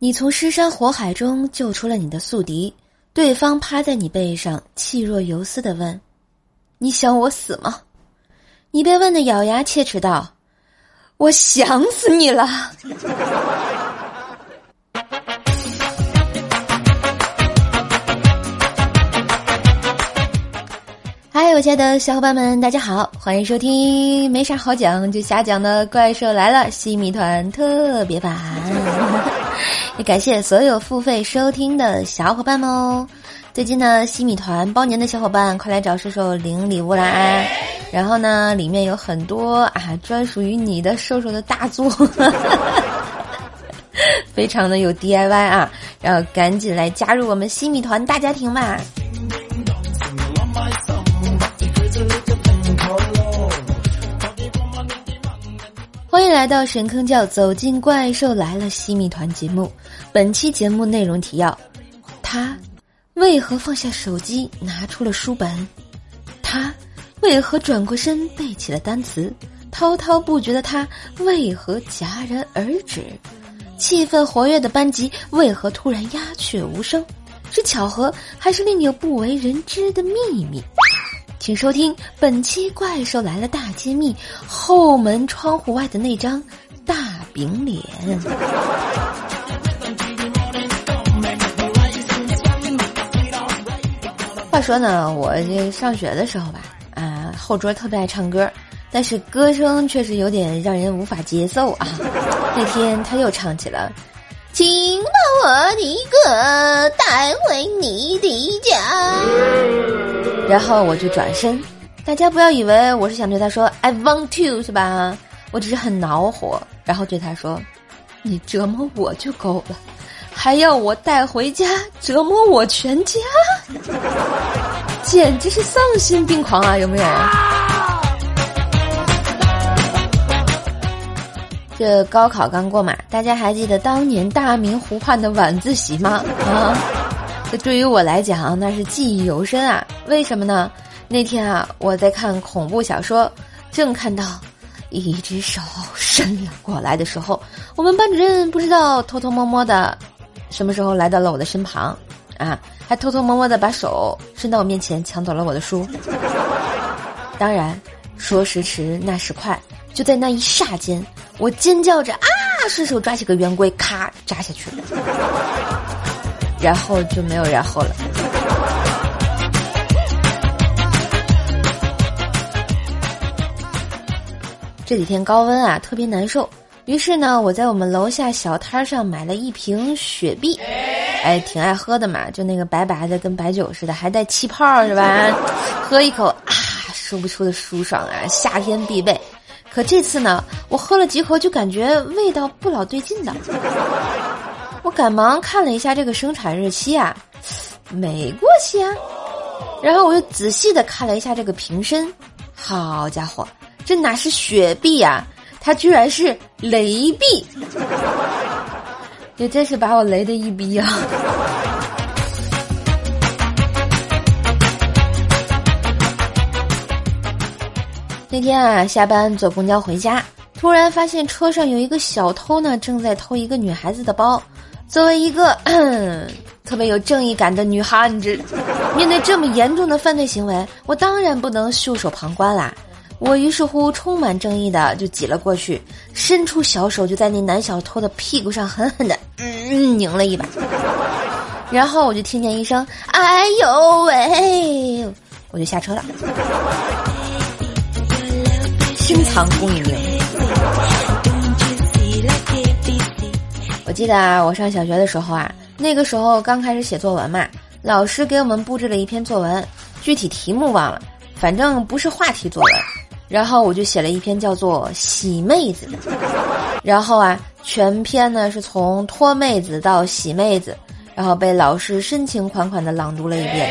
你从尸山火海中救出了你的宿敌，对方趴在你背上，气若游丝的问：“你想我死吗？”你被问的咬牙切齿道：“我想死你了。”嗨，我亲爱的小伙伴们，大家好，欢迎收听没啥好讲就瞎讲的怪兽来了西米团特别版。也感谢所有付费收听的小伙伴们哦！最近呢，西米团包年的小伙伴快来找瘦瘦领礼物啦！然后呢，里面有很多啊专属于你的瘦瘦的大作，非常的有 DIY 啊！然后赶紧来加入我们西米团大家庭吧！来到神坑教走进怪兽来了西米团节目。本期节目内容提要：他为何放下手机拿出了书本？他为何转过身背起了单词？滔滔不绝的他为何戛然而止？气氛活跃的班级为何突然鸦雀无声？是巧合还是另有不为人知的秘密？请收听本期《怪兽来了》大揭秘：后门窗户外的那张大饼脸。话说呢，我这上学的时候吧，啊，后桌特别爱唱歌，但是歌声确实有点让人无法接受啊。那天他又唱起了。请把我的歌带回你的家。然后我就转身，大家不要以为我是想对他说 “I want to” 是吧？我只是很恼火，然后对他说：“你折磨我就够了，还要我带回家折磨我全家，简直是丧心病狂啊！有没有？”这高考刚过嘛，大家还记得当年大明湖畔的晚自习吗？啊，这对于我来讲那是记忆犹深啊。为什么呢？那天啊，我在看恐怖小说，正看到一只手伸了过来的时候，我们班主任不知道偷偷摸摸的，什么时候来到了我的身旁，啊，还偷偷摸摸的把手伸到我面前抢走了我的书。当然，说时迟，那时快，就在那一霎间。我尖叫着啊，顺手抓起个圆规，咔扎下去了，然后就没有然后了。这几天高温啊，特别难受，于是呢，我在我们楼下小摊上买了一瓶雪碧，哎，挺爱喝的嘛，就那个白白的，跟白酒似的，还带气泡是吧？喝一口啊，说不出的舒爽啊，夏天必备。可这次呢，我喝了几口就感觉味道不老对劲的。我赶忙看了一下这个生产日期啊，没过期啊。然后我又仔细的看了一下这个瓶身，好家伙，这哪是雪碧呀，它居然是雷碧，也真是把我雷的一逼啊！那天啊，下班坐公交回家，突然发现车上有一个小偷呢，正在偷一个女孩子的包。作为一个 特别有正义感的女汉子，面对这么严重的犯罪行为，我当然不能袖手旁观啦。我于是乎充满正义的就挤了过去，伸出小手就在那男小偷的屁股上狠狠的拧了一把，然后我就听见一声“哎呦喂”，我就下车了。深藏功与名。我记得啊，我上小学的时候啊，那个时候刚开始写作文嘛，老师给我们布置了一篇作文，具体题目忘了，反正不是话题作文。然后我就写了一篇叫做《洗妹子》的，然后啊，全篇呢是从脱妹子到洗妹子，然后被老师深情款款的朗读了一遍，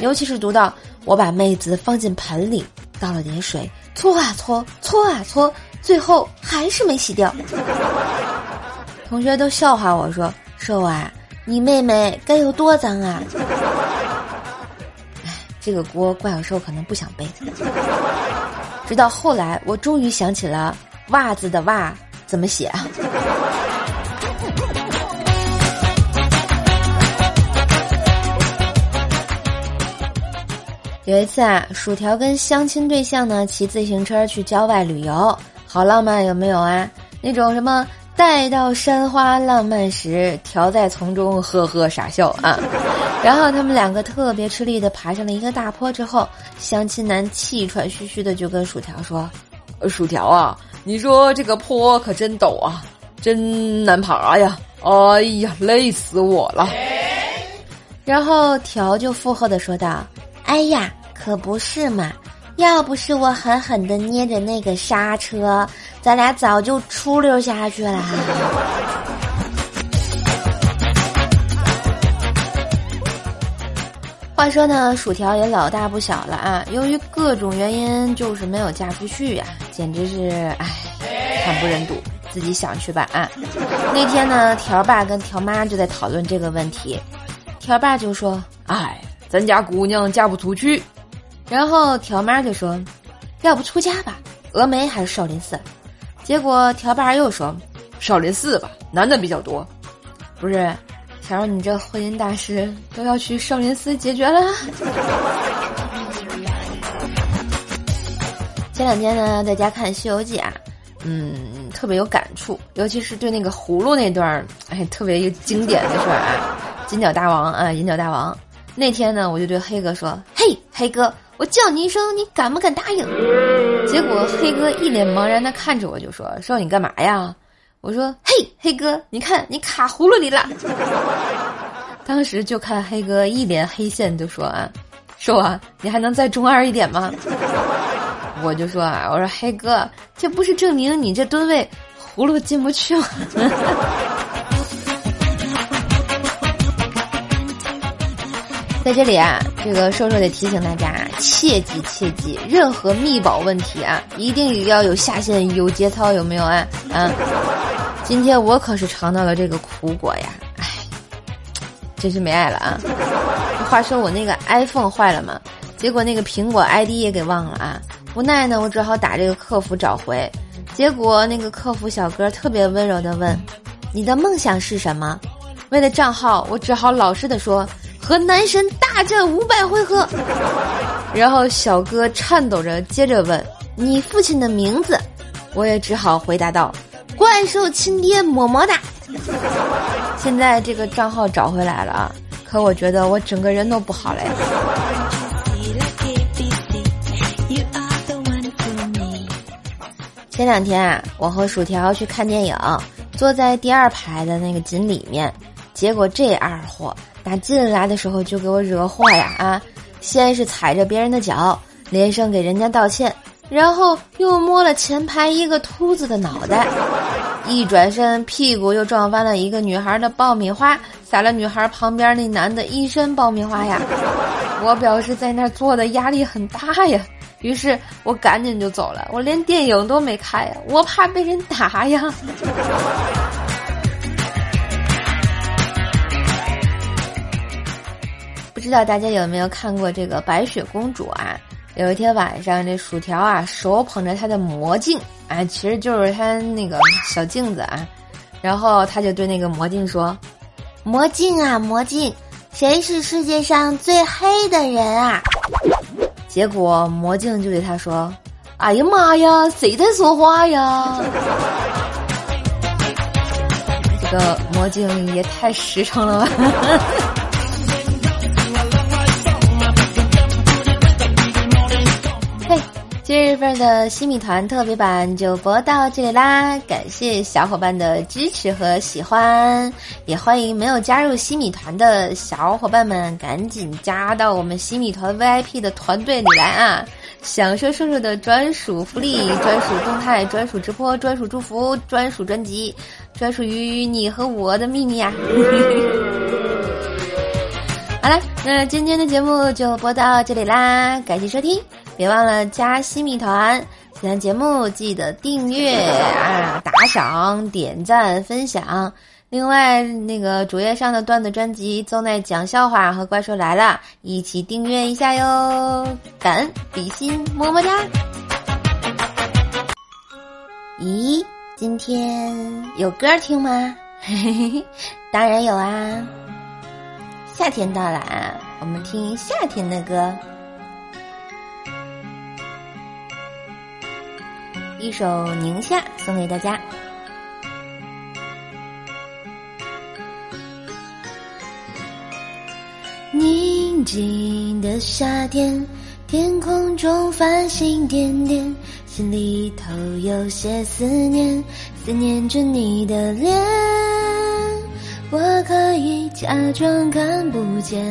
尤其是读到我把妹子放进盆里，倒了点水。搓啊搓，搓啊搓，最后还是没洗掉，同学都笑话我说：“瘦啊，你妹妹该有多脏啊！”哎，这个锅怪小瘦可能不想背。直到后来，我终于想起了袜子的袜怎么写啊？有一次啊，薯条跟相亲对象呢骑自行车去郊外旅游。好浪漫有没有啊？那种什么待到山花浪漫时，条在丛中呵呵傻笑啊。然后他们两个特别吃力的爬上了一个大坡之后，相亲男气喘吁吁的就跟薯条说：“薯条啊，你说这个坡可真陡啊，真难爬呀！哎呀，累死我了。” 然后条就附和的说道。哎呀，可不是嘛！要不是我狠狠的捏着那个刹车，咱俩早就出溜下去了。话说呢，薯条也老大不小了啊，由于各种原因，就是没有嫁出去呀，简直是唉，惨不忍睹。自己想去吧啊！那天呢，条爸跟条妈就在讨论这个问题，条爸就说：“哎。”咱家姑娘嫁不出去，然后条妈就说：“要不出家吧，峨眉还是少林寺？”结果条爸又说：“少林寺吧，男的比较多。”不是，条你这婚姻大事都要去少林寺解决了。前两天呢，在家看《西游记》啊，嗯，特别有感触，尤其是对那个葫芦那段儿，哎，特别一个经典的事儿啊，金角大王啊，银角大王。那天呢，我就对黑哥说：“嘿，黑哥，我叫你一声，你敢不敢答应？”结果黑哥一脸茫然的看着我，就说：“说你干嘛呀？”我说：“嘿，黑哥，你看你卡葫芦里了。”当时就看黑哥一脸黑线，就说：“啊，说啊，你还能再中二一点吗？”我就说：“啊，我说黑哥，这不是证明你这吨位葫芦进不去吗？”在这里啊，这个瘦瘦得提醒大家啊，切记切记，任何密保问题啊，一定要有下线、有节操，有没有啊？啊！今天我可是尝到了这个苦果呀，唉，真是没爱了啊！话说我那个 iPhone 坏了嘛，结果那个苹果 ID 也给忘了啊，无奈呢，我只好打这个客服找回，结果那个客服小哥特别温柔的问：“你的梦想是什么？”为了账号，我只好老实的说。和男神大战五百回合，然后小哥颤抖着接着问：“你父亲的名字？”我也只好回答道：“怪兽亲爹么么哒。”现在这个账号找回来了啊，可我觉得我整个人都不好了呀。前两天啊，我和薯条去看电影，坐在第二排的那个锦里面，结果这二货。打进来的时候就给我惹祸呀啊！先是踩着别人的脚，连声给人家道歉，然后又摸了前排一个秃子的脑袋，一转身屁股又撞翻了一个女孩的爆米花，撒了女孩旁边那男的一身爆米花呀！我表示在那坐的压力很大呀，于是我赶紧就走了，我连电影都没看呀，我怕被人打呀。知道大家有没有看过这个白雪公主啊？有一天晚上，这薯条啊手捧着她的魔镜啊，其实就是她那个小镜子啊，然后他就对那个魔镜说：“魔镜啊魔镜，谁是世界上最黑的人啊？”结果魔镜就对他说：“哎呀妈呀，谁在说话呀？”这个魔镜也太实诚了吧！今日份的西米团特别版就播到这里啦，感谢小伙伴的支持和喜欢，也欢迎没有加入西米团的小伙伴们赶紧加到我们西米团 VIP 的团队里来啊，享受瘦瘦的专属福利、专属动态、专属直播、专属祝福、专属专辑，专属于你和我的秘密啊！好了，那今天的节目就播到这里啦，感谢收听。别忘了加西米团，喜欢节目记得订阅啊、打赏、点赞、分享。另外，那个主页上的段子专辑《邹奈讲笑话》和《怪兽来了》一起订阅一下哟，感恩比心，么么哒。咦，今天有歌听吗？嘿嘿嘿，当然有啊。夏天到了啊，我们听夏天的歌。一首《宁夏》送给大家。宁静的夏天，天空中繁星点点，心里头有些思念，思念着你的脸。我可以假装看不见，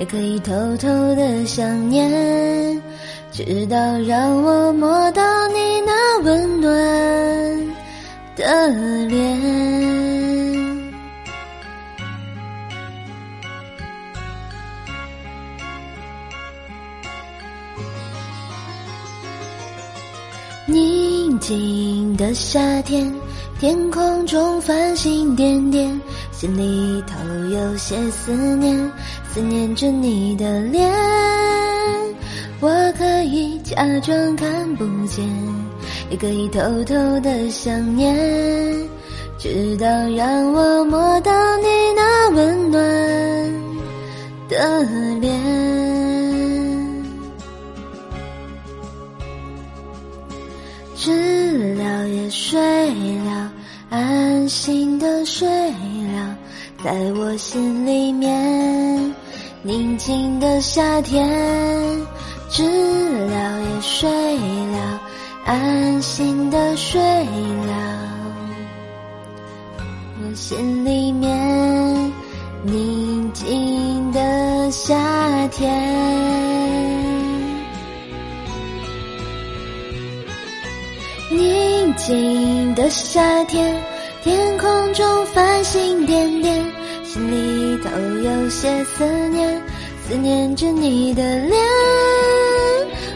也可以偷偷的想念，直到让我摸到你那温暖的脸。宁静的夏天，天空中繁星点点，心里头有些思念，思念着你的脸。假装看不见，也可以偷偷的想念，直到让我摸到你那温暖。的脸。知了也睡了，安心的睡了，在我心里面。宁静的夏天，知睡了，安心的睡了，我心里面。宁静的夏天。宁静的夏天，天空中繁星点点，心里头有些思念，思念着你的脸。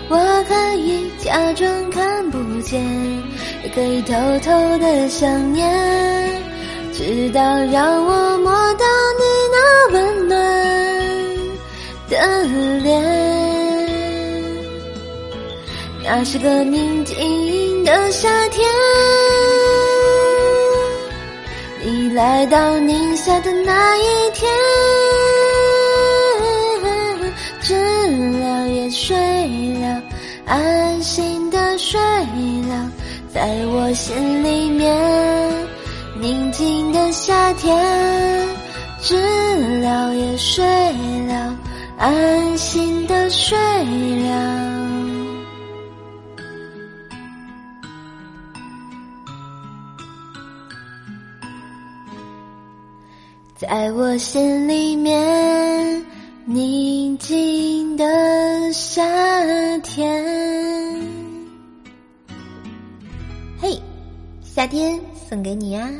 我可以假装看不见，也可以偷偷的想念，直到让我摸到你那温暖的脸。那是个宁静的夏天，你来到宁夏的那一天，知了也睡了，在我心里面。宁静的夏天，知了也睡了，安心的睡了。在我心里面，宁静的夏天。夏天送给你呀。